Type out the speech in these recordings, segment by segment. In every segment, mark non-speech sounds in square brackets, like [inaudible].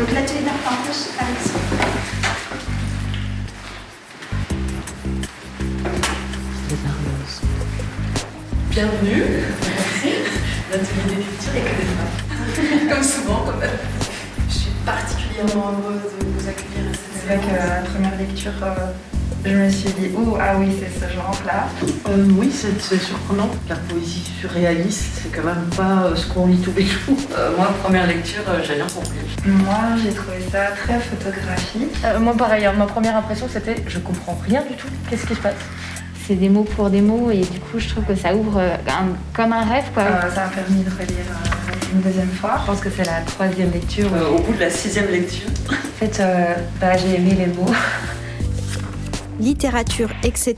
Donc l'atelier d'arpentage Alexandre. Bienvenue. L'atelier d'écriture et que des femmes. comme souvent, comme Je suis particulièrement heureuse de vous accueillir à cette C'est vrai que la première lecture, euh, je me suis dit, oh, ah oui, c'est ce genre-là. Euh, oui, c'est surprenant. La poésie surréaliste, c'est quand même pas euh, ce qu'on lit tous les jours. [laughs] Euh, moi, première lecture, euh, j'ai rien compris. Moi, j'ai trouvé ça très photographique. Euh, moi pareil, hein, ma première impression c'était je comprends rien du tout, qu'est-ce qui se passe? C'est des mots pour des mots et du coup je trouve que ça ouvre euh, un- comme un rêve quoi. Euh, ça m'a permis de relire euh, une deuxième fois. Je pense que c'est la troisième lecture. Euh, au bout de la sixième lecture, En fait, euh, bah, j'ai aimé les mots. [laughs] Littérature, etc.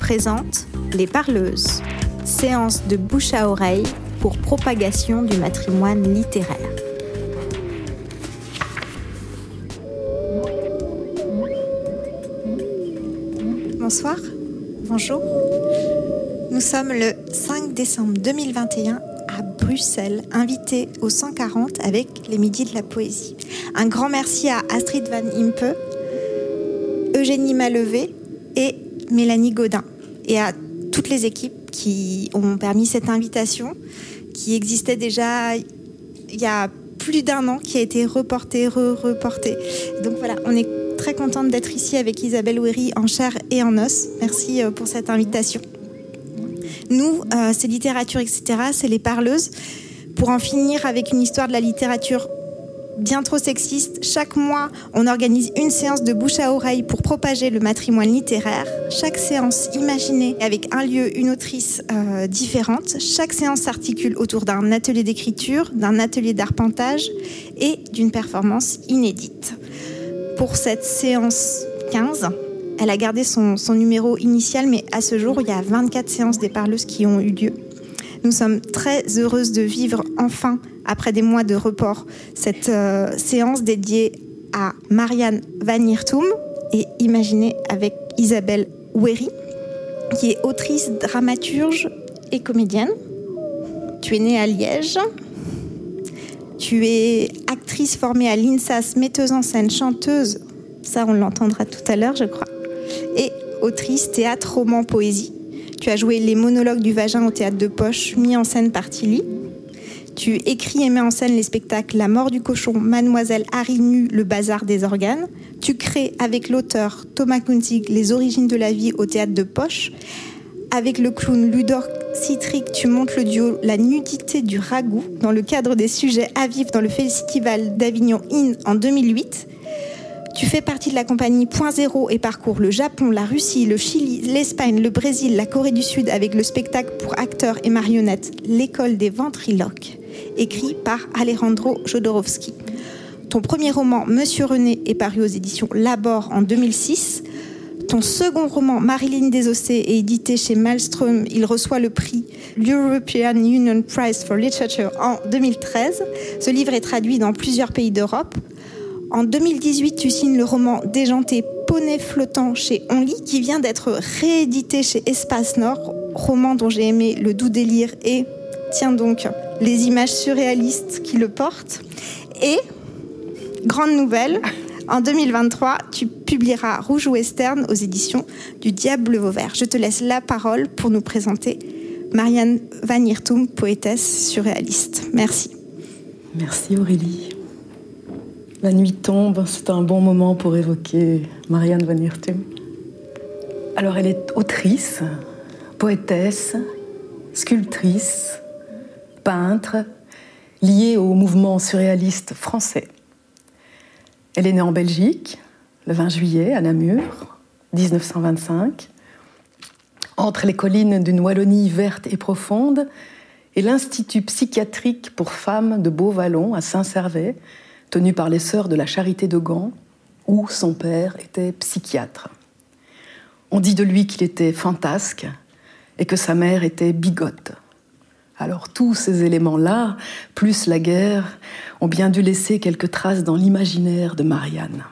présente Les Parleuses, séance de bouche à oreille pour propagation du matrimoine littéraire. Bonsoir, bonjour. Nous sommes le 5 décembre 2021 à Bruxelles, invités au 140 avec les Midis de la Poésie. Un grand merci à Astrid Van Impe, Eugénie Malevé et Mélanie Godin et à toutes les équipes qui ont permis cette invitation qui existait déjà il y a plus d'un an, qui a été reportée, re-reportée. Donc voilà, on est très contente d'être ici avec Isabelle Ouéry en chair et en os. Merci euh, pour cette invitation. Nous, euh, c'est littérature, etc., c'est les parleuses. Pour en finir avec une histoire de la littérature bien trop sexiste, chaque mois, on organise une séance de bouche à oreille pour propager le matrimoine littéraire. Chaque séance imaginée avec un lieu, une autrice euh, différente. Chaque séance s'articule autour d'un atelier d'écriture, d'un atelier d'arpentage et d'une performance inédite. Pour cette séance 15, elle a gardé son, son numéro initial, mais à ce jour, il y a 24 séances des parleuses qui ont eu lieu. Nous sommes très heureuses de vivre enfin, après des mois de report, cette euh, séance dédiée à Marianne Van Hirtum et imaginée avec Isabelle Ouéry, qui est autrice, dramaturge et comédienne. Tu es née à Liège. Tu es actrice formée à l'INSAS, metteuse en scène, chanteuse. Ça, on l'entendra tout à l'heure, je crois. Et autrice, théâtre, roman, poésie. Tu as joué les monologues du vagin au théâtre de Poche, mis en scène par Tilly. Tu écris et mets en scène les spectacles La mort du cochon, Mademoiselle Harry Nu, Le bazar des organes. Tu crées avec l'auteur Thomas Kunzig Les origines de la vie au théâtre de Poche. Avec le clown Ludor Citric, tu montes le duo La nudité du ragoût dans le cadre des sujets à vivre dans le festival d'Avignon In en 2008. Tu fais partie de la compagnie Point Zéro et parcours le Japon, la Russie, le Chili, l'Espagne, le Brésil, la Corée du Sud avec le spectacle pour acteurs et marionnettes L'école des ventriloques, écrit par Alejandro Jodorowsky. Ton premier roman Monsieur René est paru aux éditions Labor en 2006. Ton second roman Marilyn Desossé est édité chez Maelstrom. Il reçoit le prix l'European Union Prize for Literature en 2013. Ce livre est traduit dans plusieurs pays d'Europe. En 2018, tu signes le roman Déjanté Poney flottant chez Only, qui vient d'être réédité chez Espace Nord, roman dont j'ai aimé le doux délire et, tiens donc, les images surréalistes qui le portent. Et, grande nouvelle, en 2023, tu publieras Rouge Western aux éditions du Diable Vauvert. Je te laisse la parole pour nous présenter Marianne Van Hirtum, poétesse surréaliste. Merci. Merci Aurélie. La nuit tombe, c'est un bon moment pour évoquer Marianne Van Hirtum. Alors elle est autrice, poétesse, sculptrice, peintre, liée au mouvement surréaliste français. Elle est née en Belgique le 20 juillet à Namur, 1925, entre les collines d'une Wallonie verte et profonde et l'Institut psychiatrique pour femmes de Beauvallon à Saint-Servais, tenu par les sœurs de la Charité de Gand, où son père était psychiatre. On dit de lui qu'il était fantasque et que sa mère était bigote. Alors tous ces éléments-là, plus la guerre, ont bien dû laisser quelques traces dans l'imaginaire de Marianne.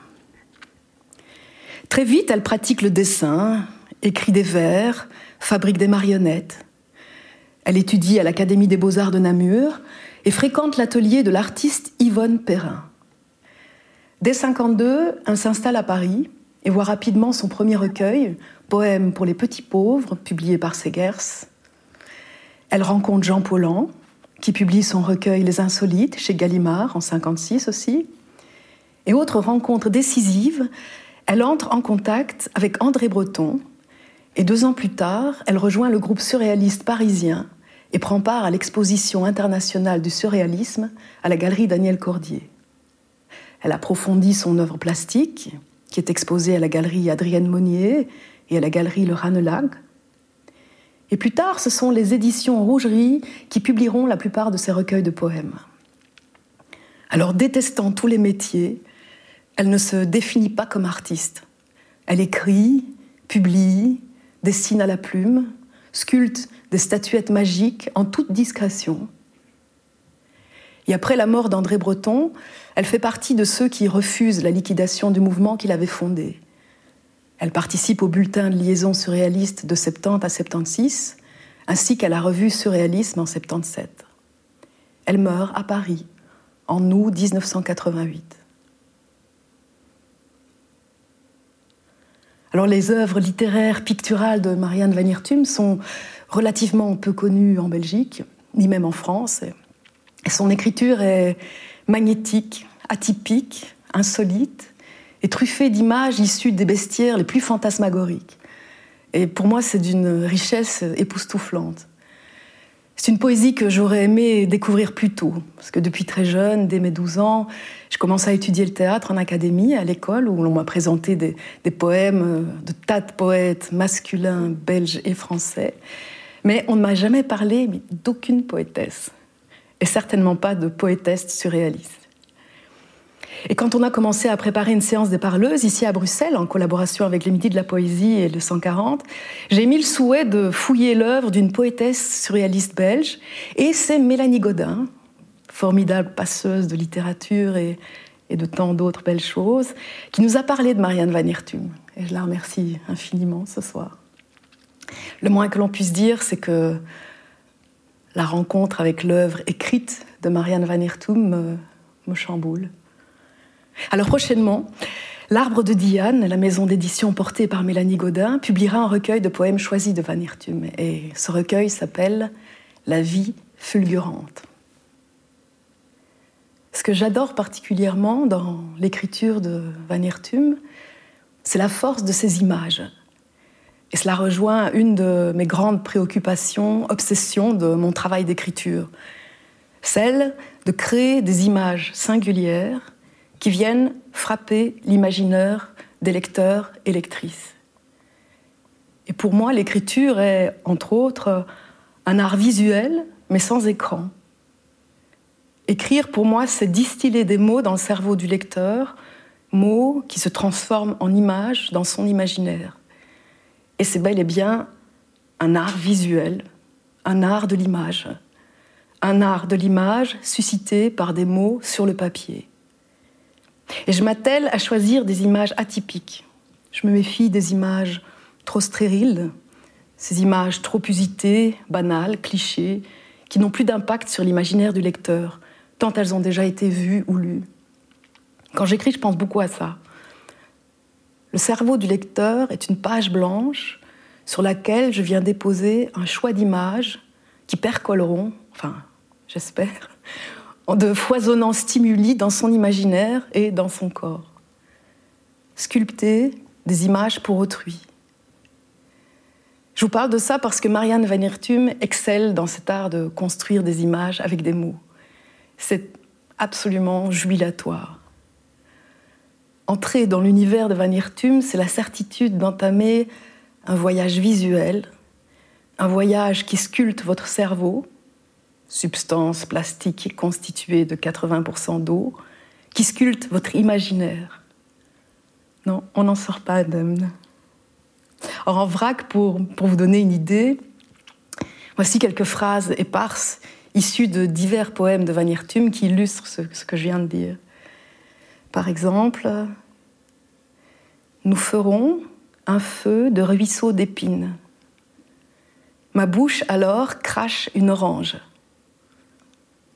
Très vite, elle pratique le dessin, écrit des vers, fabrique des marionnettes. Elle étudie à l'Académie des beaux-arts de Namur et fréquente l'atelier de l'artiste Yvonne Perrin. Dès 52, elle s'installe à Paris et voit rapidement son premier recueil, Poème pour les petits pauvres, publié par Segers. Elle rencontre Jean Paulhan, qui publie son recueil Les Insolites chez Gallimard en 56 aussi. Et autre rencontre décisive, elle entre en contact avec André Breton, et deux ans plus tard, elle rejoint le groupe surréaliste parisien et prend part à l'exposition internationale du surréalisme à la galerie Daniel Cordier. Elle approfondit son œuvre plastique, qui est exposée à la galerie Adrienne Monnier et à la galerie Le Ranelagh. Et plus tard, ce sont les éditions Rougerie qui publieront la plupart de ses recueils de poèmes. Alors, détestant tous les métiers, elle ne se définit pas comme artiste. Elle écrit, publie, dessine à la plume, sculpte statuettes magiques en toute discrétion. Et après la mort d'André Breton, elle fait partie de ceux qui refusent la liquidation du mouvement qu'il avait fondé. Elle participe au bulletin de liaison surréaliste de 70 à 76, ainsi qu'à la revue Surréalisme en 77. Elle meurt à Paris en août 1988. Alors les œuvres littéraires picturales de Marianne Van Hirtum sont relativement peu connues en Belgique, ni même en France. Son écriture est magnétique, atypique, insolite et truffée d'images issues des bestiaires les plus fantasmagoriques. Et pour moi, c'est d'une richesse époustouflante. C'est une poésie que j'aurais aimé découvrir plus tôt, parce que depuis très jeune, dès mes 12 ans, je commençais à étudier le théâtre en académie, à l'école, où l'on m'a présenté des, poèmes de tas de poètes masculins, belges et français. Mais on ne m'a jamais parlé d'aucune poétesse, et certainement pas de poétesse surréaliste. Et quand on a commencé à préparer une séance des parleuses ici à Bruxelles, en collaboration avec les Midis de la Poésie et le 140, j'ai mis le souhait de fouiller l'œuvre d'une poétesse surréaliste belge, et c'est Mélanie Godin, formidable passeuse de littérature et, de tant d'autres belles choses, qui nous a parlé de Marianne Van Hirtum. Et je la remercie infiniment ce soir. Le moins que l'on puisse dire, c'est que la rencontre avec l'œuvre écrite de Marianne Van Hirtum me chamboule. Alors prochainement, L'Arbre de Diane, la maison d'édition portée par Mélanie Godin, publiera un recueil de poèmes choisis de Van Hirtum. Et ce recueil s'appelle La vie fulgurante. Ce que j'adore particulièrement dans l'écriture de Van Hirtum, c'est la force de ces images. Et cela rejoint une de mes grandes préoccupations, obsessions de mon travail d'écriture, celle de créer des images singulières qui viennent frapper l'imaginaire des lecteurs et lectrices. Et pour moi, l'écriture est, entre autres, un art visuel, mais sans écran. Écrire, pour moi, c'est distiller des mots dans le cerveau du lecteur, mots qui se transforment en images dans son imaginaire. Et c'est bel et bien un art visuel, un art de l'image, un art de l'image suscité par des mots sur le papier. Et je m'attelle à choisir des images atypiques. Je me méfie des images trop stériles, ces images trop usitées, banales, clichés, qui n'ont plus d'impact sur l'imaginaire du lecteur, tant elles ont déjà été vues ou lues. Quand j'écris, je pense beaucoup à ça. Le cerveau du lecteur est une page blanche sur laquelle je viens déposer un choix d'images qui percoleront, enfin, j'espère, [laughs] de foisonnants stimuli dans son imaginaire et dans son corps. Sculpter des images pour autrui. Je vous parle de ça parce que Marianne Van Hirtum excelle dans cet art de construire des images avec des mots. C'est absolument jubilatoire. Entrer dans l'univers de Van Hirtum, c'est la certitude d'entamer un voyage visuel, un voyage qui sculpte votre cerveau, substance plastique constituée de 80% d'eau, qui sculpte votre imaginaire. Non, on n'en sort pas indemne. Or, en vrac, pour, pour vous donner une idée, voici quelques phrases éparses issues de divers poèmes de Van Hirtum qui illustrent ce que je viens de dire. Par exemple, nous ferons un feu de ruisseau d'épines. Ma bouche alors crache une orange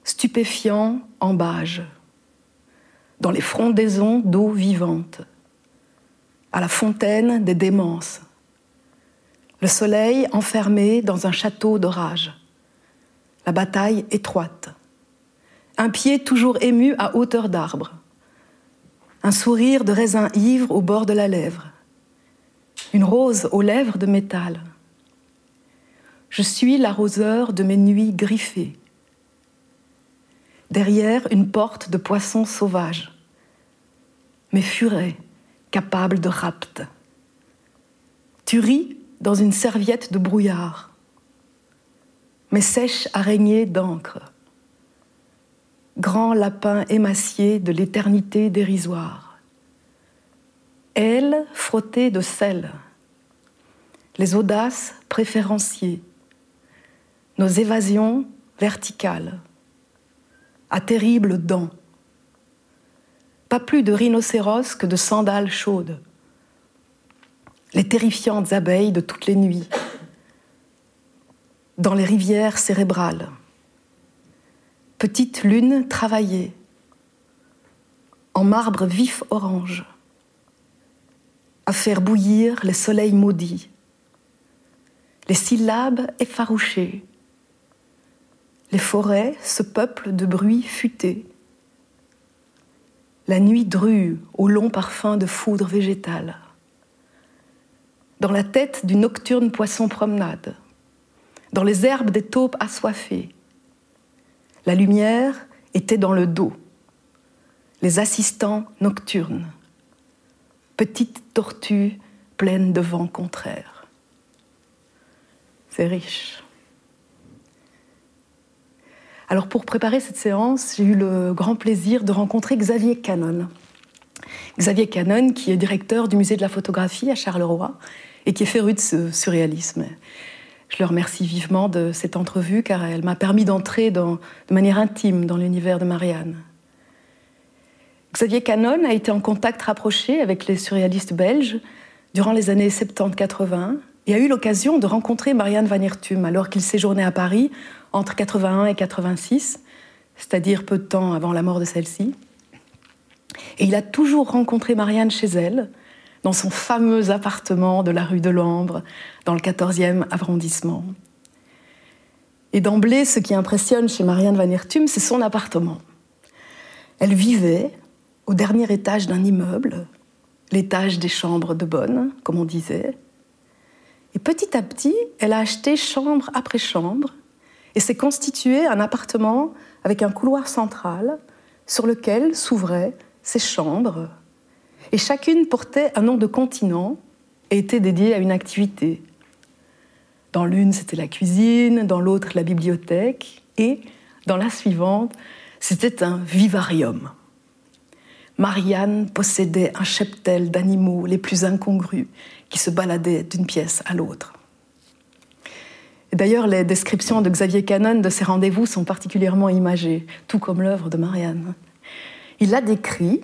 stupéfiant embâge. dans les frondaisons d'eau vivante, à la fontaine des démences, le soleil enfermé dans un château d'orage, la bataille étroite, un pied toujours ému à hauteur d'arbre, un sourire de raisin ivre au bord de la lèvre, une rose aux lèvres de métal. Je suis l'arroseur de mes nuits griffées. Derrière une porte de poissons sauvages, mes furets capables de rapt. Tu ris dans une serviette de brouillard, mes sèches araignées d'encre, grand lapin émacié de l'éternité dérisoire. Ailes frottées de sel, les audaces préférenciées, nos évasions verticales, à terribles dents. Pas plus de rhinocéros que de sandales chaudes. Les terrifiantes abeilles de toutes les nuits, dans les rivières cérébrales petite lune travaillée, en marbre vif orange, à faire bouillir les soleils maudits, les syllabes effarouchées, les forêts se peuplent de bruits futés, la nuit drue au long parfum de foudre végétale, dans la tête du nocturne poisson promenade, dans les herbes des taupes assoiffées, la lumière était dans le dos. Les assistants nocturnes. Petites tortues pleines de vent contraire. C'est riche. Alors pour préparer cette séance, j'ai eu le grand plaisir de rencontrer Xavier Canon. Xavier Canon, qui est directeur du musée de la photographie à Charleroi et qui est féru de ce surréalisme. Je le remercie vivement de cette entrevue car elle m'a permis d'entrer de manière intime dans l'univers de Marianne. Xavier Canon a été en contact rapproché avec les surréalistes belges durant les années 70-80 et a eu l'occasion de rencontrer Marianne Van Hirtum alors qu'il séjournait à Paris entre 81 et 86, c'est-à-dire peu de temps avant la mort de celle-ci. Et il a toujours rencontré Marianne chez elle, dans son fameux appartement de la rue de l'Ambre, dans le 14e arrondissement. Et d'emblée, ce qui impressionne chez Marianne Van Hertum, c'est son appartement. Elle vivait au dernier étage d'un immeuble, l'étage des chambres de bonne, comme on disait. Et petit à petit, elle a acheté chambre après chambre et s'est constitué un appartement avec un couloir central sur lequel s'ouvraient ses chambres et chacune portait un nom de continent et était dédiée à une activité. Dans l'une, c'était la cuisine, dans l'autre, la bibliothèque, et dans la suivante, c'était un vivarium. Marianne possédait un cheptel d'animaux les plus incongrus qui se baladaient d'une pièce à l'autre. D'ailleurs, les descriptions de Xavier Canon de ces rendez-vous sont particulièrement imagées, tout comme l'œuvre de Marianne. Il l'a décrit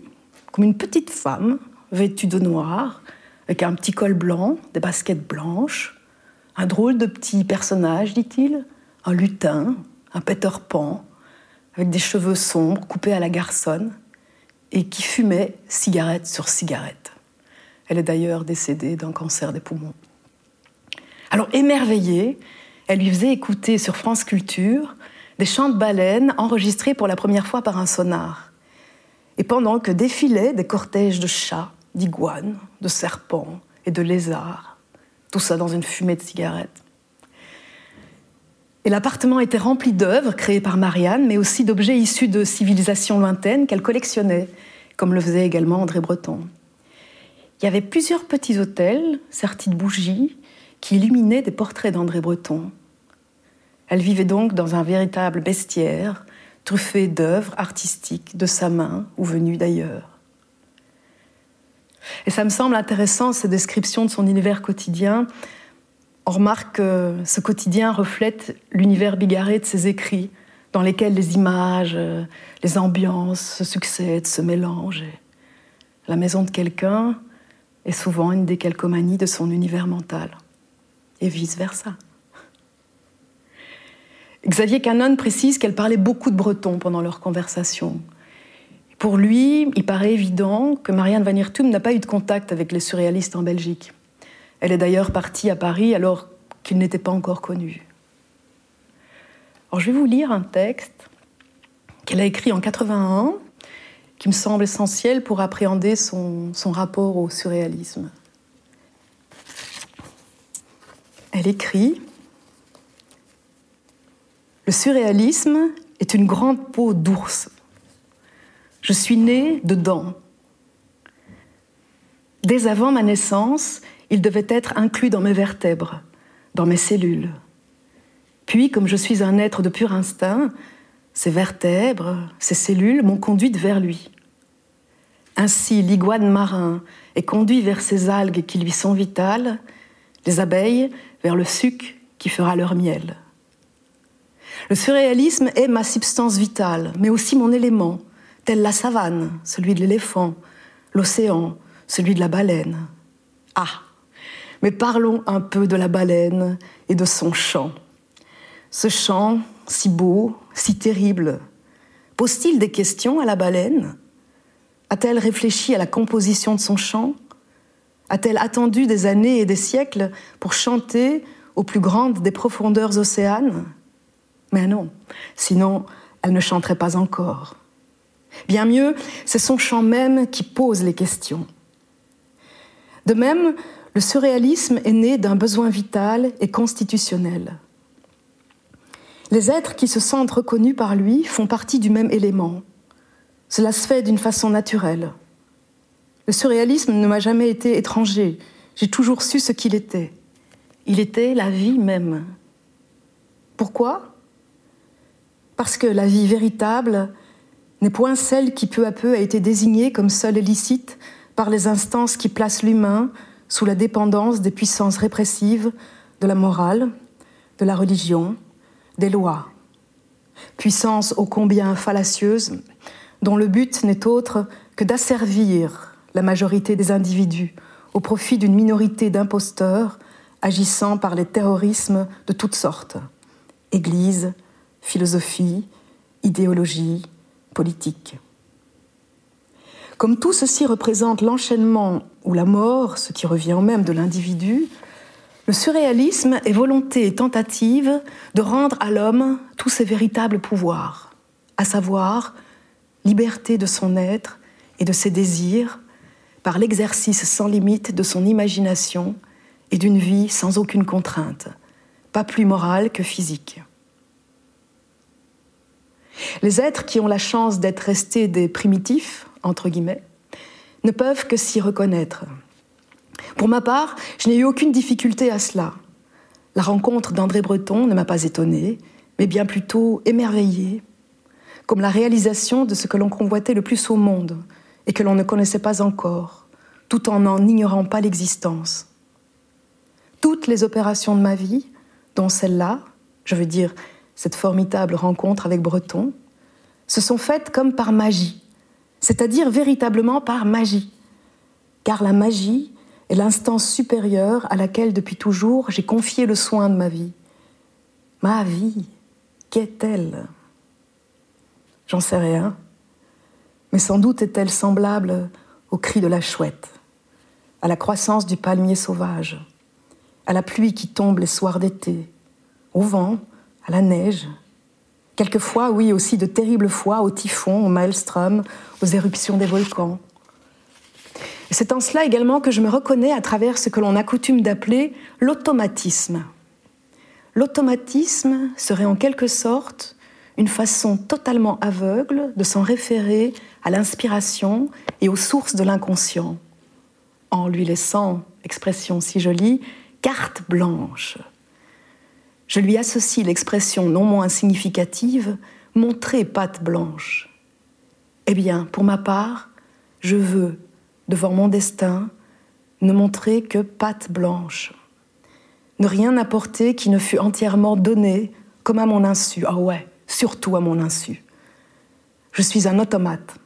comme une petite femme vêtue de noir, avec un petit col blanc, des baskets blanches, un drôle de petit personnage, dit-il, un lutin, un Peter Pan, avec des cheveux sombres coupés à la garçonne, et qui fumait cigarette sur cigarette. Elle est d'ailleurs décédée d'un cancer des poumons. Alors émerveillée, elle lui faisait écouter sur France Culture des chants de baleines enregistrés pour la première fois par un sonar. Et pendant que défilaient des cortèges de chats, d'iguanes, de serpents et de lézards, tout ça dans une fumée de cigarettes. Et l'appartement était rempli d'œuvres créées par Marianne, mais aussi d'objets issus de civilisations lointaines qu'elle collectionnait, comme le faisait également André Breton. Il y avait plusieurs petits hôtels, sertis de bougies, qui illuminaient des portraits d'André Breton. Elle vivait donc dans un véritable bestiaire, truffé d'œuvres artistiques de sa main ou venues d'ailleurs. Et ça me semble intéressant, ces descriptions de son univers quotidien. On remarque que ce quotidien reflète l'univers bigarré de ses écrits, dans lesquels les images, les ambiances se succèdent, se mélangent. la maison de quelqu'un est souvent une décalcomanie de son univers mental, et vice-versa. Xavier Canon précise qu'elle parlait beaucoup de breton pendant leur conversation. Pour lui, il paraît évident que Marianne Van n'a pas eu de contact avec les surréalistes en Belgique. Elle est d'ailleurs partie à Paris alors qu'il n'était pas encore connu. Alors je vais vous lire un texte qu'elle a écrit en 81 qui me semble essentiel pour appréhender son rapport au surréalisme. Elle écrit Le surréalisme est une grande peau d'ours. Je suis née dedans. Dès avant ma naissance, il devait être inclus dans mes vertèbres, dans mes cellules. Puis, comme je suis un être de pur instinct, ses vertèbres, ses cellules m'ont conduite vers lui. Ainsi, l'iguane marin est conduit vers ces algues qui lui sont vitales, les abeilles vers le suc qui fera leur miel. Le surréalisme est ma substance vitale, mais aussi mon élément, tel la savane, celui de l'éléphant, l'océan, celui de la baleine. Ah, mais parlons un peu de la baleine et de son chant. Ce chant, si beau, si terrible, pose-t-il des questions à la baleine? A-t-elle réfléchi à la composition de son chant? A-t-elle attendu des années et des siècles pour chanter aux plus grandes des profondeurs océanes? Mais non, sinon elle ne chanterait pas encore. Bien mieux, c'est son chant même qui pose les questions. De même, le surréalisme est né d'un besoin vital et constitutionnel. Les êtres qui se sentent reconnus par lui font partie du même élément. Cela se fait d'une façon naturelle. Le surréalisme ne m'a jamais été étranger. J'ai toujours su ce qu'il était. Il était la vie même. Pourquoi? Parce que la vie véritable n'est point celle qui peu à peu a été désignée comme seule licite par les instances qui placent l'humain sous la dépendance des puissances répressives de la morale, de la religion, des lois. Puissance ô combien fallacieuse, dont le but n'est autre que d'asservir la majorité des individus au profit d'une minorité d'imposteurs agissant par les terrorismes de toutes sortes Église, philosophie, idéologie, politique. Comme tout ceci représente l'enchaînement ou la mort, ce qui revient même de l'individu, le surréalisme est volonté et tentative de rendre à l'homme tous ses véritables pouvoirs, à savoir liberté de son être et de ses désirs, par l'exercice sans limite de son imagination et d'une vie sans aucune contrainte, pas plus morale que physique. Les êtres qui ont la chance d'être restés des primitifs, entre guillemets, ne peuvent que s'y reconnaître. Pour ma part, je n'ai eu aucune difficulté à cela. La rencontre d'André Breton ne m'a pas étonnée, mais bien plutôt émerveillée, comme la réalisation de ce que l'on convoitait le plus au monde, et que l'on ne connaissait pas encore, tout en n'en ignorant pas l'existence. Toutes les opérations de ma vie, dont celle-là, je veux dire cette formidable rencontre avec Breton, se sont faites comme par magie, c'est-à-dire véritablement par magie, car la magie est l'instance supérieure à laquelle depuis toujours j'ai confié le soin de ma vie. Ma vie, qu'est-elle? J'en sais rien mais sans doute est-elle semblable au cri de la chouette, à la croissance du palmier sauvage, à la pluie qui tombe les soirs d'été, au vent, à la neige, quelquefois, oui, aussi de terribles fois au typhon, au maelstrom, aux éruptions des volcans. C'est en cela également que je me reconnais à travers ce que l'on a coutume d'appeler l'automatisme. L'automatisme serait en quelque sorte une façon totalement aveugle de s'en référer à l'inspiration et aux sources de l'inconscient, en lui laissant, expression si jolie, carte blanche. Je lui associe l'expression non moins significative, montrer patte blanche. Eh bien, pour ma part, je veux, devant mon destin, ne montrer que patte blanche. Ne rien apporter qui ne fût entièrement donné, comme à mon insu. Ah ouais, surtout à mon insu. Je suis un automate.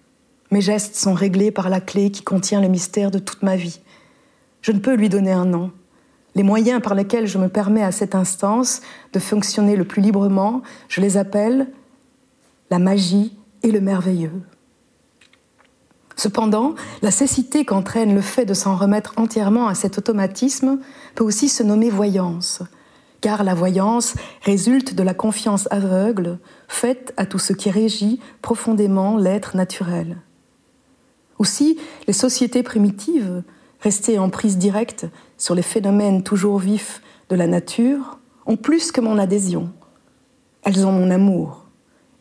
Mes gestes sont réglés par la clé qui contient le mystère de toute ma vie. Je ne peux lui donner un nom. Les moyens par lesquels je me permets à cette instance de fonctionner le plus librement, je les appelle la magie et le merveilleux. Cependant, la cécité qu'entraîne le fait de s'en remettre entièrement à cet automatisme peut aussi se nommer voyance, car la voyance résulte de la confiance aveugle faite à tout ce qui régit profondément l'être naturel. Aussi, les sociétés primitives, restées en prise directe sur les phénomènes toujours vifs de la nature, ont plus que mon adhésion. Elles ont mon amour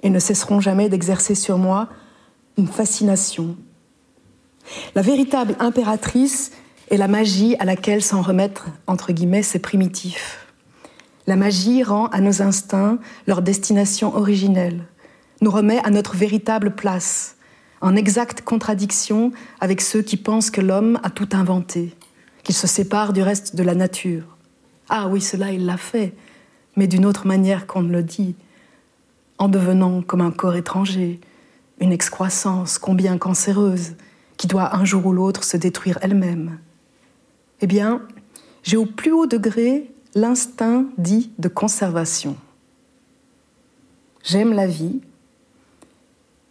et ne cesseront jamais d'exercer sur moi une fascination. La véritable impératrice est la magie à laquelle s'en remettre, entre guillemets, c'est primitif. La magie rend à nos instincts leur destination originelle, nous remet à notre véritable place, en exacte contradiction avec ceux qui pensent que l'homme a tout inventé, qu'il se sépare du reste de la nature. Ah oui, cela il l'a fait, mais d'une autre manière qu'on ne le dit, en devenant comme un corps étranger, une excroissance combien cancéreuse, qui doit un jour ou l'autre se détruire elle-même. Eh bien, j'ai au plus haut degré l'instinct dit de conservation. J'aime la vie,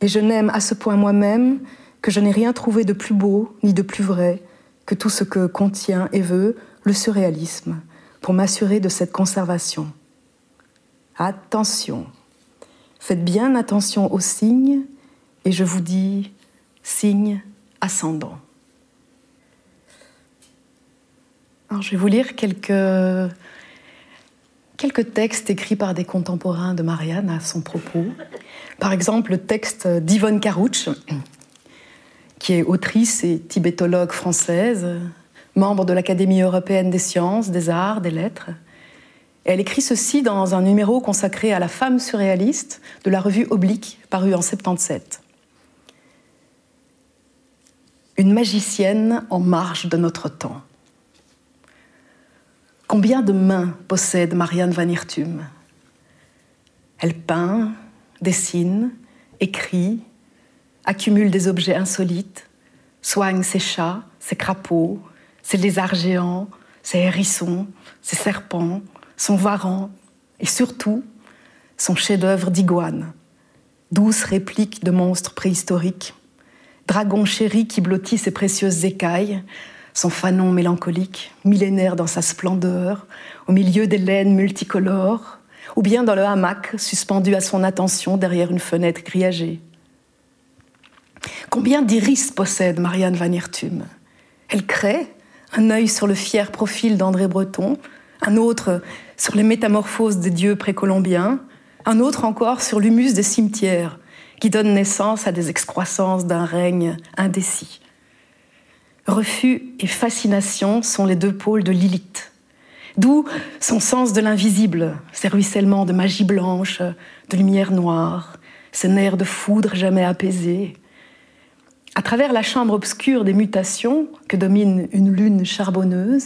et je n'aime à ce point moi-même que je n'ai rien trouvé de plus beau ni de plus vrai que tout ce que contient et veut le surréalisme pour m'assurer de cette conservation. Attention, faites bien attention aux signes et je vous dis signe ascendant. Alors, je vais vous lire quelques, quelques textes écrits par des contemporains de Marianne à son propos. Par exemple, le texte d'Yvonne Carouche, qui est autrice et tibétologue française, membre de l'Académie européenne des sciences, des arts, des lettres. elle écrit ceci dans un numéro consacré à la femme surréaliste de la revue Oblique, paru en 77. Une magicienne en marge de notre temps. Combien de mains possède Marianne Van Hirtum Elle peint, dessine, écrit, accumule des objets insolites, soigne ses chats, ses crapauds, ses lézards géants, ses hérissons, ses serpents, son varan et surtout son chef-d'œuvre d'iguane, douce réplique de monstres préhistoriques, dragon chéri qui blottit ses précieuses écailles, son fanon mélancolique, millénaire dans sa splendeur, au milieu des laines multicolores, ou bien dans le hamac suspendu à son attention derrière une fenêtre grillagée. Combien d'iris possède Marianne Van Hirtum Elle crée un œil sur le fier profil d'André Breton, un autre sur les métamorphoses des dieux précolombiens, un autre encore sur l'humus des cimetières, qui donne naissance à des excroissances d'un règne indécis. Refus et fascination sont les deux pôles de Lilith, D'où son sens de l'invisible, ses ruissellements de magie blanche, de lumière noire, ses nerfs de foudre jamais apaisés. À travers la chambre obscure des mutations que domine une lune charbonneuse,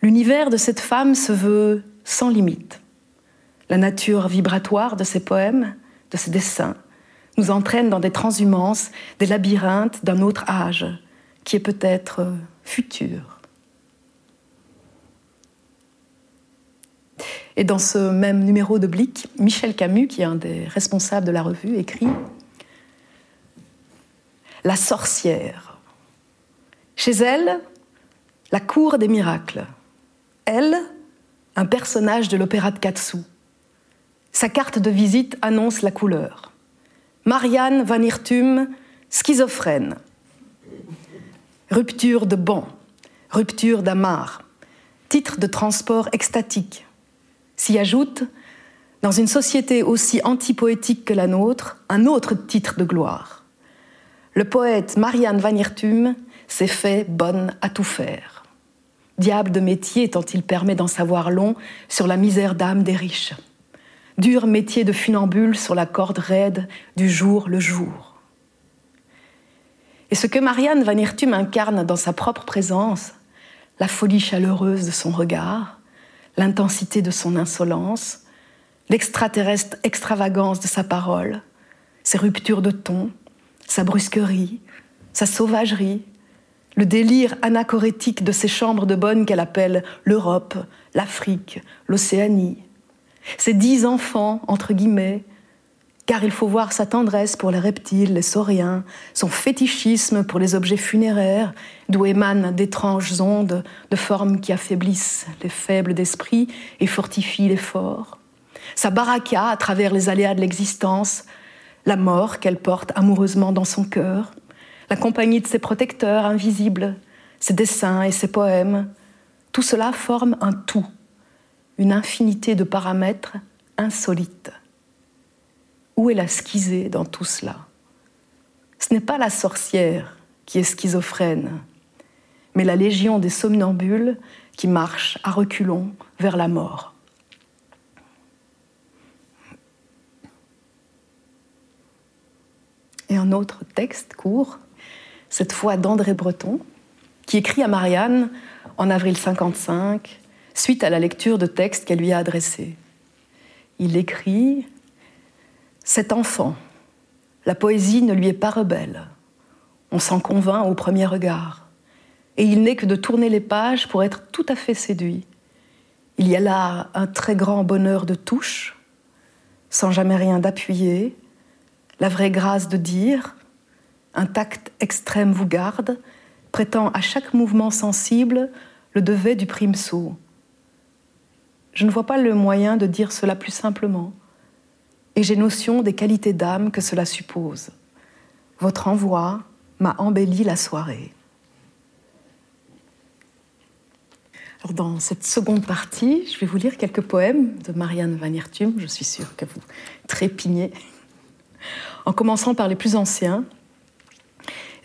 l'univers de cette femme se veut sans limite. La nature vibratoire de ses poèmes, de ses dessins, nous entraîne dans des transhumances, des labyrinthes d'un autre âge, qui est peut-être futur. Et dans ce même numéro de Blick, Michel Camus, qui est un des responsables de la revue, écrit La sorcière. Chez elle, la cour des miracles. Elle, un personnage de l'opéra de Katsu. Sa carte de visite annonce la couleur. Marianne Van Hirtum, schizophrène. Rupture de banc, rupture d'amarre, titre de transport extatique, s'y ajoute, dans une société aussi antipoétique que la nôtre, un autre titre de gloire. Le poète Marianne Van Hirtum s'est fait bonne à tout faire. Diable de métier tant il permet d'en savoir long sur la misère d'âme des riches. Dur métier de funambule sur la corde raide du jour le jour. Et ce que Marianne Van Hirtum incarne dans sa propre présence, la folie chaleureuse de son regard, l'intensité de son insolence, l'extraterrestre extravagance de sa parole, ses ruptures de ton, sa brusquerie, sa sauvagerie, le délire anachorétique de ces chambres de bonne qu'elle appelle l'Europe, l'Afrique, l'Océanie, ces dix enfants, entre guillemets, car il faut voir sa tendresse pour les reptiles, les sauriens, son fétichisme pour les objets funéraires, d'où émanent d'étranges ondes de formes qui affaiblissent les faibles d'esprit et fortifient les forts, sa baraka à travers les aléas de l'existence, la mort qu'elle porte amoureusement dans son cœur, la compagnie de ses protecteurs invisibles, ses dessins et ses poèmes, tout cela forme un tout, une infinité de paramètres insolites. Où est la schizée dans tout cela? Ce n'est pas la sorcière qui est schizophrène, mais la légion des somnambules qui marchent à reculons vers la mort. Et un autre texte court, cette fois d'André Breton, qui écrit à Marianne en avril 55, suite à la lecture de textes qu'elle lui a adressés. Il écrit Cet enfant, la poésie ne lui est pas rebelle. On s'en convainc au premier regard. Et il n'est que de tourner les pages pour être tout à fait séduit. Il y a là un très grand bonheur de touche, sans jamais rien d'appuyer, la vraie grâce de dire, un tact extrême vous garde, prêtant à chaque mouvement sensible le devet du prime saut. Je ne vois pas le moyen de dire cela plus simplement, et j'ai notion des qualités d'âme que cela suppose. Votre envoi m'a embelli la soirée. Alors dans cette seconde partie, je vais vous lire quelques poèmes de Marianne Van Hertum. Je suis sûre que vous trépignez en commençant par les plus anciens.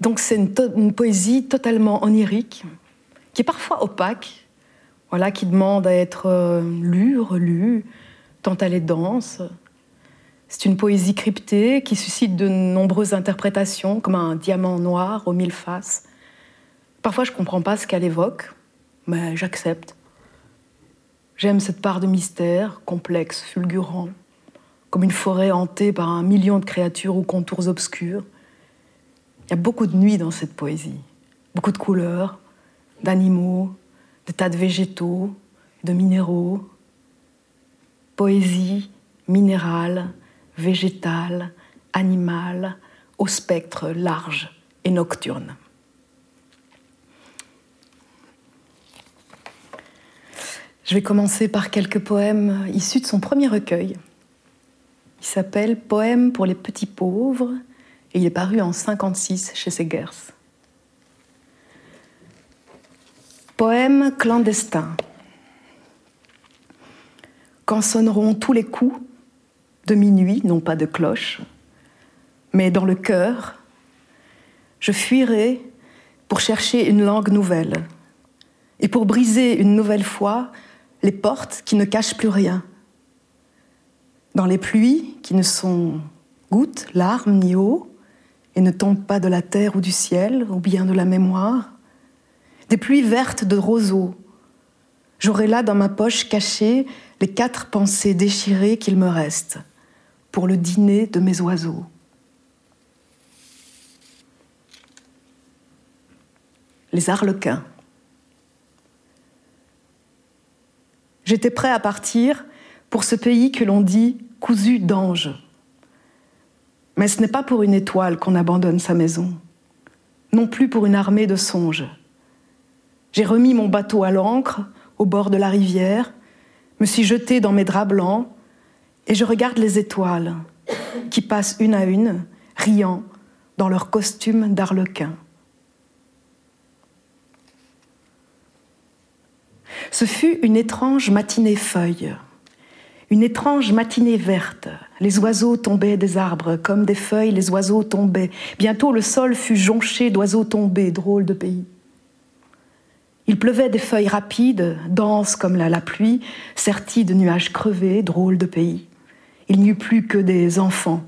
Donc c'est une, poésie totalement onirique, qui est parfois opaque, voilà, qui demande à être euh, lue, relue, tant elle est dense. C'est une poésie cryptée qui suscite de nombreuses interprétations, comme un diamant noir aux mille faces. Parfois, je ne comprends pas ce qu'elle évoque, mais j'accepte. J'aime cette part de mystère, complexe, fulgurant comme une forêt hantée par un million de créatures aux contours obscurs. Il y a beaucoup de nuit dans cette poésie, beaucoup de couleurs, d'animaux, de tas de végétaux, de minéraux. Poésie minérale, végétale, animale, au spectre large et nocturne. Je vais commencer par quelques poèmes issus de son premier recueil, il s'appelle Poème pour les petits pauvres et il est paru en 56 chez Segers. Poème clandestin. Quand sonneront tous les coups de minuit, non pas de cloche, mais dans le cœur, je fuirai pour chercher une langue nouvelle et pour briser une nouvelle fois les portes qui ne cachent plus rien dans les pluies qui ne sont gouttes, larmes ni eau, et ne tombent pas de la terre ou du ciel, ou bien de la mémoire, des pluies vertes de roseaux. J'aurai là dans ma poche cachée les quatre pensées déchirées qu'il me reste pour le dîner de mes oiseaux. Les arlequins. J'étais prêt à partir pour ce pays que l'on dit cousu d'anges. Mais ce n'est pas pour une étoile qu'on abandonne sa maison, non plus pour une armée de songes. J'ai remis mon bateau à l'ancre au bord de la rivière, me suis jeté dans mes draps blancs et je regarde les étoiles qui passent une à une, riant dans leur costume d'arlequin. Ce fut une étrange matinée feuille. Une étrange matinée verte. Les oiseaux tombaient des arbres, comme des feuilles, les oiseaux tombaient. Bientôt le sol fut jonché d'oiseaux tombés, drôle de pays. Il pleuvait des feuilles rapides, denses comme la, pluie, serties de nuages crevés, drôle de pays. Il n'y eut plus que des enfants.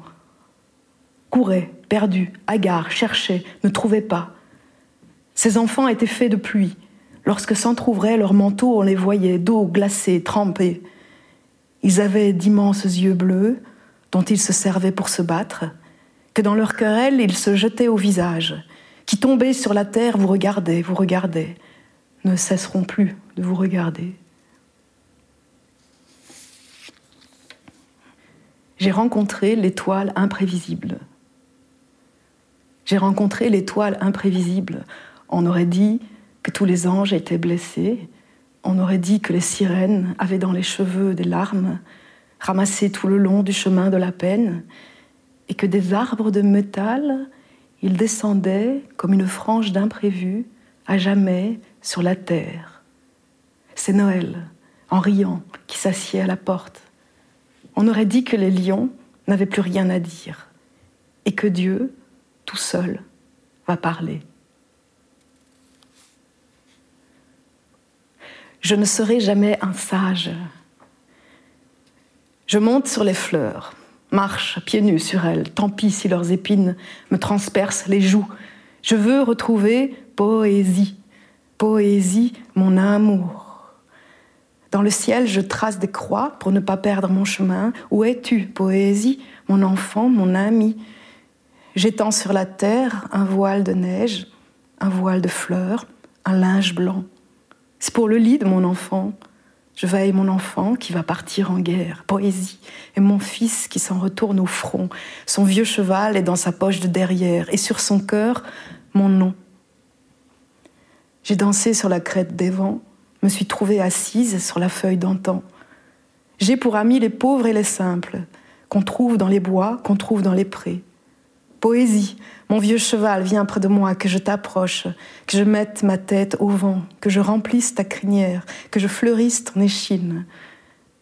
Couraient, perdus, hagards, cherchaient, ne trouvaient pas. Ces enfants étaient faits de pluie. Lorsque s'entr'ouvraient leurs manteaux, on les voyait d'eau glacée, trempée. Ils avaient d'immenses yeux bleus dont ils se servaient pour se battre, que dans leur querelle ils se jetaient au visage, qui tombaient sur la terre vous regardaient, vous regardaient, ne cesseront plus de vous regarder. J'ai rencontré l'étoile imprévisible. J'ai rencontré l'étoile imprévisible. On aurait dit que tous les anges étaient blessés. On aurait dit que les sirènes avaient dans les cheveux des larmes ramassées tout le long du chemin de la peine et que des arbres de métal, ils descendaient comme une frange d'imprévu à jamais sur la terre. C'est Noël, en riant, qui s'assied à la porte. On aurait dit que les lions n'avaient plus rien à dire et que Dieu, tout seul, va parler. Je ne serai jamais un sage. Je monte sur les fleurs, marche pieds nus sur elles, tant pis si leurs épines me transpercent les joues. Je veux retrouver poésie, poésie, mon amour. Dans le ciel, je trace des croix pour ne pas perdre mon chemin. Où es-tu, poésie, mon enfant, mon ami? J'étends sur la terre un voile de neige, un voile de fleurs, un linge blanc. C'est pour le lit de mon enfant. Je veille mon enfant qui va partir en guerre, poésie, et mon fils qui s'en retourne au front. Son vieux cheval est dans sa poche de derrière, et sur son cœur, mon nom. J'ai dansé sur la crête des vents, me suis trouvée assise sur la feuille d'antan. J'ai pour amis les pauvres et les simples, qu'on trouve dans les bois, qu'on trouve dans les prés. Poésie, mon vieux cheval, viens près de moi, que je t'approche, que je mette ma tête au vent, que je remplisse ta crinière, que je fleurisse ton échine.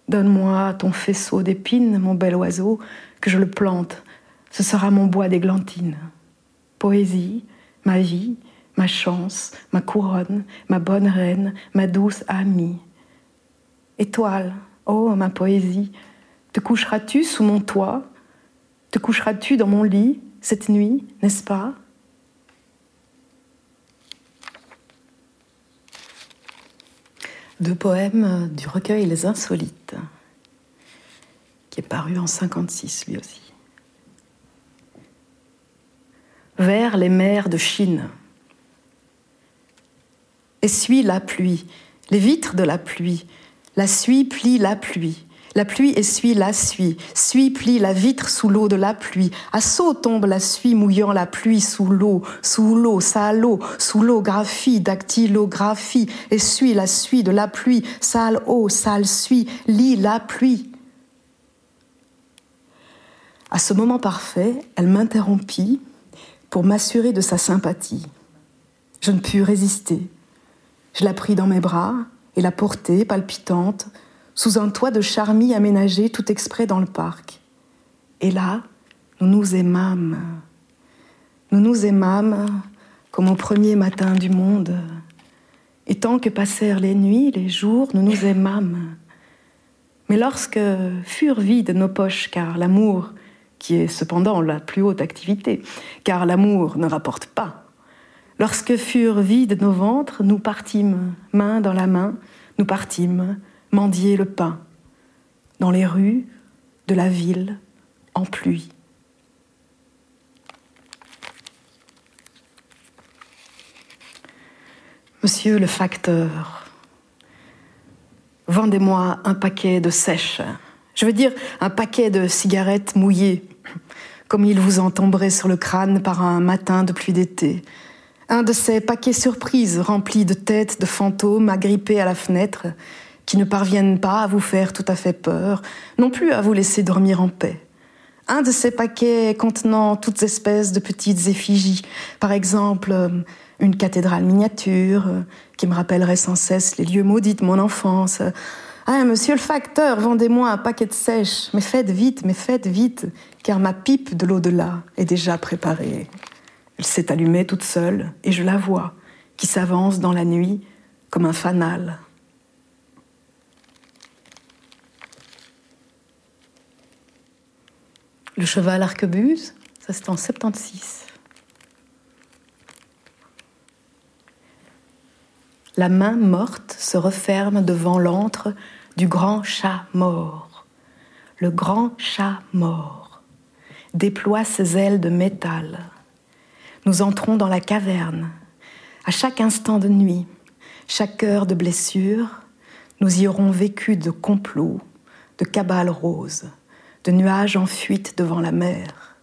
Donne-moi ton faisceau d'épines, mon bel oiseau, que je le plante. Ce sera mon bois d'églantine. Poésie, ma vie, ma chance, ma couronne, ma bonne reine, ma douce amie. Étoile, oh ma poésie, te coucheras-tu sous mon toit? Te coucheras-tu dans mon lit cette nuit, n'est-ce pas? Deux poèmes du recueil Les Insolites, qui est paru en 56 lui aussi. Vers les mers de Chine. Essuie la pluie, les vitres de la pluie, la suie plie la pluie. La pluie essuie la suie, suie plie la vitre sous l'eau de la pluie. À saut tombe la suie mouillant la pluie sous l'eau, sous l'eau, l'eau, sous l'eau, graphie, dactylographie, essuie la suie de la pluie, sale eau, sale suie, lit la pluie. À ce moment parfait, elle m'interrompit pour m'assurer de sa sympathie. Je ne pus résister. Je la pris dans mes bras et la portai, palpitante, sous un toit de charmille aménagé tout exprès dans le parc. Et là, nous nous aimâmes. Nous nous aimâmes comme au premier matin du monde. Et tant que passèrent les nuits, les jours, nous nous aimâmes. Mais lorsque furent vides nos poches, car l'amour, qui est cependant la plus haute activité, car l'amour ne rapporte pas, lorsque furent vides nos ventres, nous partîmes, main dans la main, nous partîmes, mendier le pain dans les rues de la ville en pluie. Monsieur le facteur, vendez-moi un paquet de sèches, je veux dire un paquet de cigarettes mouillées, comme il vous en tomberait sur le crâne par un matin de pluie d'été. Un de ces paquets surprises remplis de têtes de fantômes agrippés à la fenêtre qui ne parviennent pas à vous faire tout à fait peur, non plus à vous laisser dormir en paix. Un de ces paquets contenant toutes espèces de petites effigies, par exemple euh, une cathédrale miniature euh, qui me rappellerait sans cesse les lieux maudits de mon enfance. Ah, monsieur le facteur, vendez-moi un paquet de sèche, mais faites vite, mais faites vite, car ma pipe de l'au-delà est déjà préparée. Elle s'est allumée toute seule, et je la vois, qui s'avance dans la nuit comme un fanal. Le cheval arquebuse, ça c'est en 76. La main morte se referme devant l'antre du grand chat mort. Le grand chat mort déploie ses ailes de métal. Nous entrons dans la caverne. À chaque instant de nuit, chaque heure de blessure, nous y aurons vécu de complots, de cabales roses de nuages en fuite devant la mer,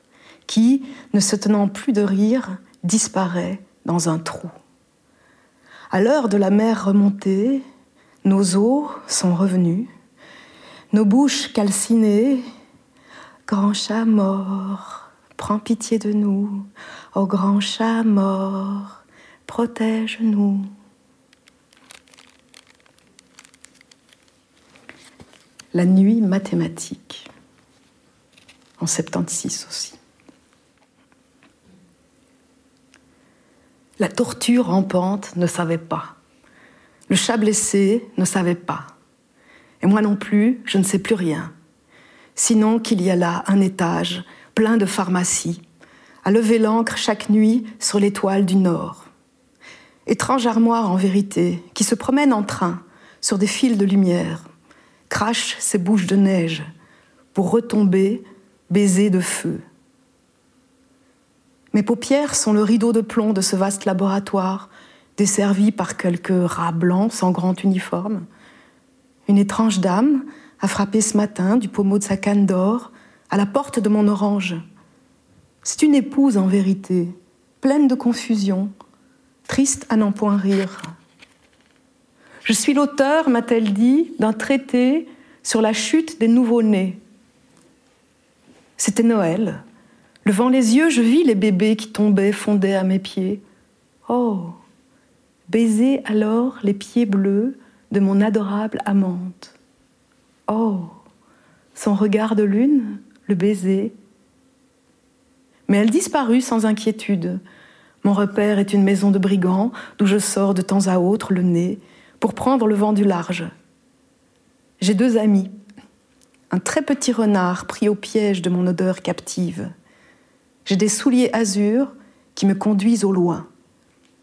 qui, ne se tenant plus de rire, disparaît dans un trou. À l'heure de la mer remontée, nos os sont revenus, nos bouches calcinées, grand chat mort, prends pitié de nous, ô grand chat mort, protège-nous. La nuit mathématique, en 76 aussi. La torture rampante ne savait pas. Le chat blessé ne savait pas. Et moi non plus, je ne sais plus rien. Sinon qu'il y a là un étage plein de pharmacies, à lever l'ancre chaque nuit sur l'étoile du Nord. Étrange armoire en vérité, qui se promène en train sur des fils de lumière, crache ses bouches de neige pour retomber, baiser de feu. Mes paupières sont le rideau de plomb de ce vaste laboratoire, desservi par quelques rats blancs sans grand uniforme. Une étrange dame a frappé ce matin du pommeau de sa canne d'or à la porte de mon orange. C'est une épouse en vérité, pleine de confusion, triste à n'en point rire. Je suis l'auteur, m'a-t-elle dit, d'un traité sur la chute des nouveau-nés. C'était Noël. Levant les yeux, je vis les bébés qui tombaient, fondaient à mes pieds. Oh Baiser alors les pieds bleus de mon adorable amante. Oh Son regard de lune, baiser. Mais elle disparut sans inquiétude. Mon repère est une maison de brigands d'où je sors de temps à autre le nez pour prendre le vent du large. J'ai deux amis. Un très petit renard pris au piège de mon odeur captive. J'ai des souliers azur qui me conduisent au loin,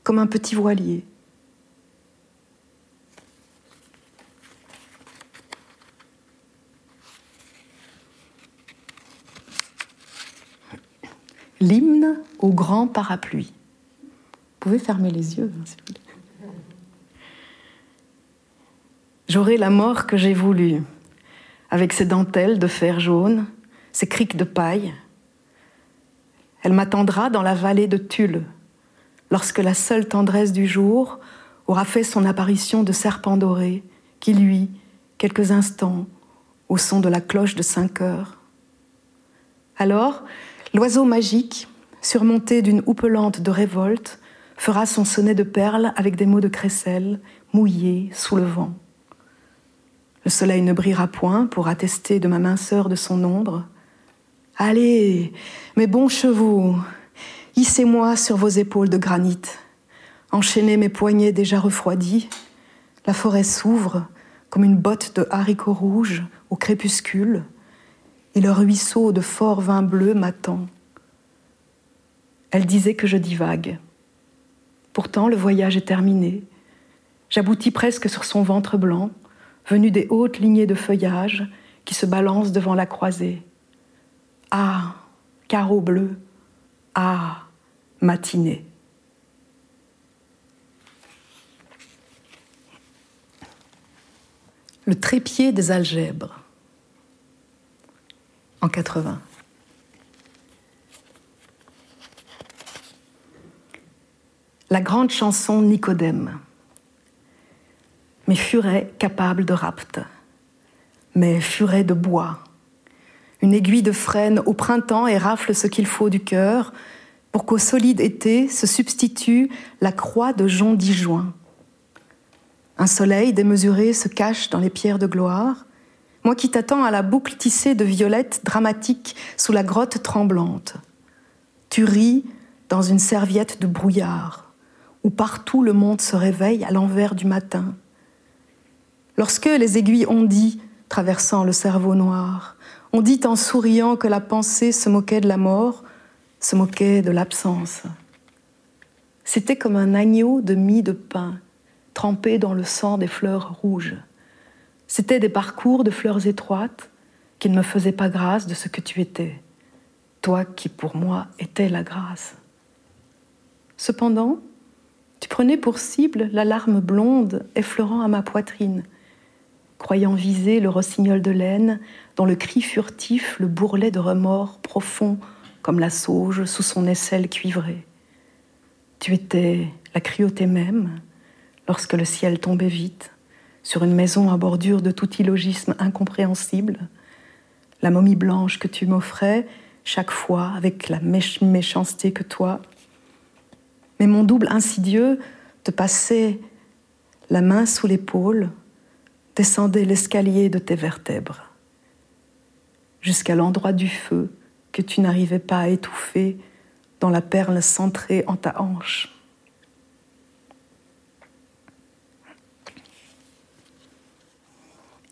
comme un petit voilier. L'hymne au grand parapluie. Vous pouvez fermer les yeux, hein, vous plaît. J'aurai la mort que j'ai voulu, avec ses dentelles de fer jaune, ses criques de paille. Elle m'attendra dans la vallée de Tulle, lorsque la seule tendresse du jour aura fait son apparition de serpent doré, qui lui, quelques instants, au son de la cloche de cinq heures. Alors, l'oiseau magique, surmonté d'une houppelante de révolte, fera son sonnet de perles avec des mots de crécelle, mouillés sous le vent. Le soleil ne brillera point pour attester de ma minceur de son ombre. Allez, mes bons chevaux, hissez-moi sur vos épaules de granit. Enchaînez mes poignets déjà refroidis. La forêt s'ouvre comme une botte de haricots rouges au crépuscule, et le ruisseau de fort vin bleu m'attend. Elle disait que je divague. Pourtant, le voyage est terminé. J'aboutis presque sur son ventre blanc venu des hautes lignées de feuillage qui se balancent devant la croisée. Ah, carreau bleu, ah, matinée. Le trépied des algèbres en 80. La grande chanson Nicodème mes furets capables de rapt, mes furets de bois. Une aiguille de frêne au printemps et rafle ce qu'il faut du cœur pour qu'au solide été se substitue la croix de jonc Dijoin. Un soleil démesuré se cache dans les pierres de gloire, moi qui t'attends à la boucle tissée de violettes dramatiques sous la grotte tremblante. Tu ris dans une serviette de brouillard, où partout le monde se réveille à l'envers du matin. Lorsque les aiguilles ont dit, traversant le cerveau noir, on dit en souriant que la pensée se moquait de la mort, se moquait de l'absence. C'était comme un agneau de mie de pain, trempé dans le sang des fleurs rouges. C'était des parcours de fleurs étroites qui ne me faisaient pas grâce de ce que tu étais, toi qui pour moi étais la grâce. Cependant, tu prenais pour cible la larme blonde effleurant à ma poitrine, croyant viser le rossignol de laine, dont le cri furtif le bourrelet de remords profond comme la sauge sous son aisselle cuivrée. Tu étais la cruauté même lorsque le ciel tombait vite sur une maison à bordure de tout illogisme incompréhensible, la momie blanche que tu m'offrais chaque fois avec la méchanceté que toi. Mais mon double insidieux te passait la main sous l'épaule, descendait l'escalier de tes vertèbres, jusqu'à l'endroit du feu que tu n'arrivais pas à étouffer dans la perle centrée en ta hanche.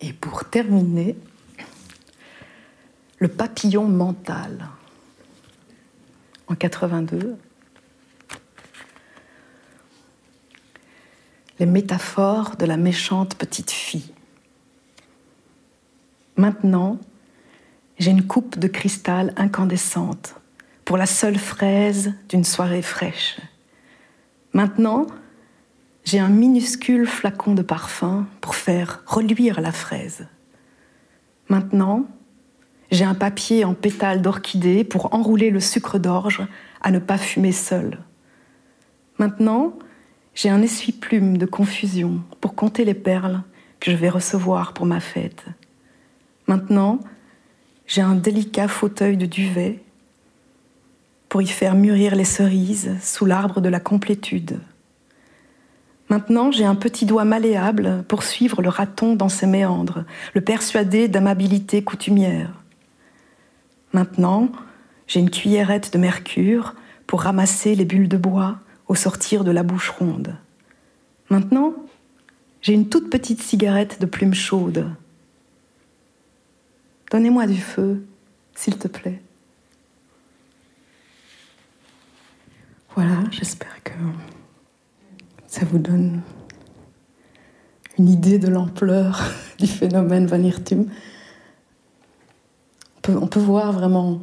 Et pour terminer, le papillon mental. En 82, les métaphores de la méchante petite fille. Maintenant, j'ai une coupe de cristal incandescente pour la seule fraise d'une soirée fraîche. Maintenant, j'ai un minuscule flacon de parfum pour faire reluire la fraise. Maintenant, j'ai un papier en pétales d'orchidée pour enrouler le sucre d'orge à ne pas fumer seul. Maintenant, j'ai un essuie-plume de confusion pour compter les perles que je vais recevoir pour ma fête. Maintenant, j'ai un délicat fauteuil de duvet pour y faire mûrir les cerises sous l'arbre de la complétude. Maintenant, j'ai un petit doigt malléable pour suivre le raton dans ses méandres, le persuader d'amabilité coutumière. Maintenant, j'ai une cuillerette de mercure pour ramasser les bulles de bois au sortir de la bouche ronde. Maintenant, j'ai une toute petite cigarette de plume chaude. Donnez-moi du feu, s'il te plaît. Voilà, j'espère que ça vous donne une idée de l'ampleur [laughs] du phénomène Van On peut, voir vraiment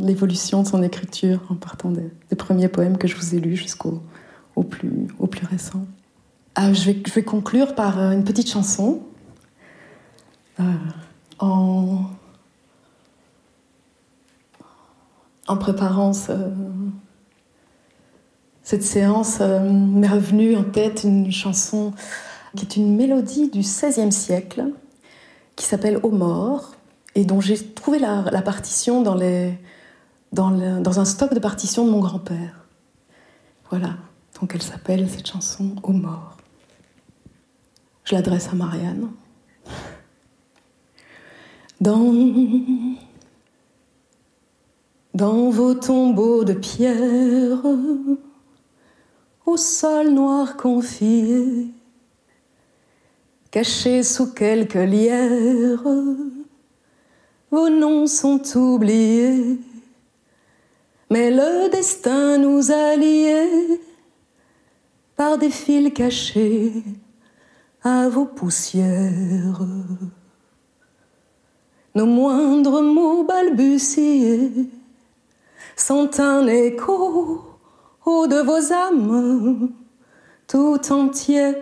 l'évolution de son écriture en partant des, premiers poèmes que je vous ai lus jusqu'au au plus, au récent. Ah, je, vais, conclure par euh, une petite chanson. Euh, en, en préparant cette séance, euh, m'est revenue en tête une chanson qui est une mélodie du XVIe siècle, qui s'appelle Au mort, et dont j'ai trouvé la, partition dans, un stock de partitions de mon grand-père. Voilà, donc elle s'appelle cette chanson Au mort. Je l'adresse à Marianne. Dans dans vos tombeaux de pierre, au sol noir confié, cachés sous quelques lierres, vos noms sont oubliés, mais le destin nous a liés par des fils cachés à vos poussières. Nos moindres mots balbutiés sont un écho de vos âmes tout entières.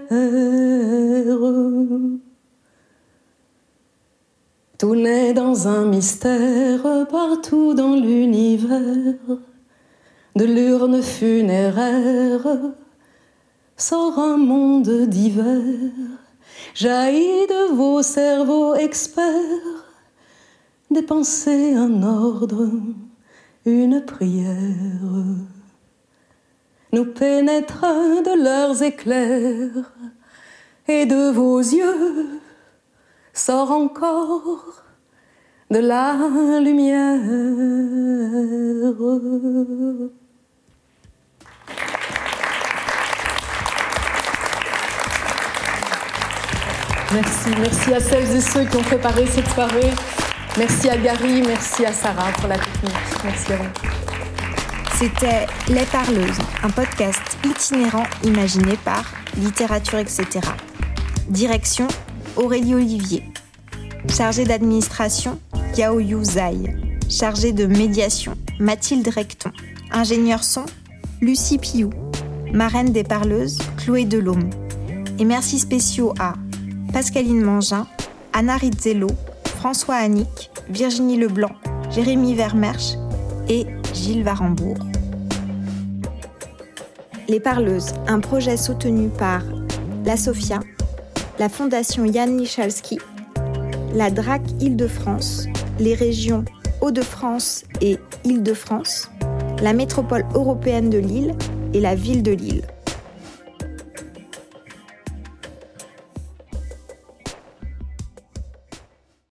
Tout naît dans un mystère partout dans l'univers, de l'urne funéraire sort un monde divers, jaillit de vos cerveaux experts, des pensées un ordre une prière nous pénètre de leurs éclairs et de vos yeux sort encore de la lumière. Merci, merci à celles et ceux qui ont préparé cette soirée. Merci à Gary, merci à Sarah pour la technique. Merci à vous. C'était Les Parleuses, un podcast itinérant imaginé par Littérature, etc. Direction Aurélie Olivier. Chargée d'administration, Yao Yu Zai. Chargée de médiation, Mathilde Recton. Ingénieur son, Lucie Piou. Marraine des Parleuses, Chloé Delhomme. Et merci spéciaux à Pascaline Mangin, Anna Rizzello, François Annick, Virginie Leblanc, Jérémy Vermersch et Gilles Varembourg. Les Parleuses, un projet soutenu par la SOFIA, la Fondation Yann Michalski, la DRAC Île-de-France, les régions Hauts-de-France et Île-de-France, la métropole européenne de Lille et la ville de Lille.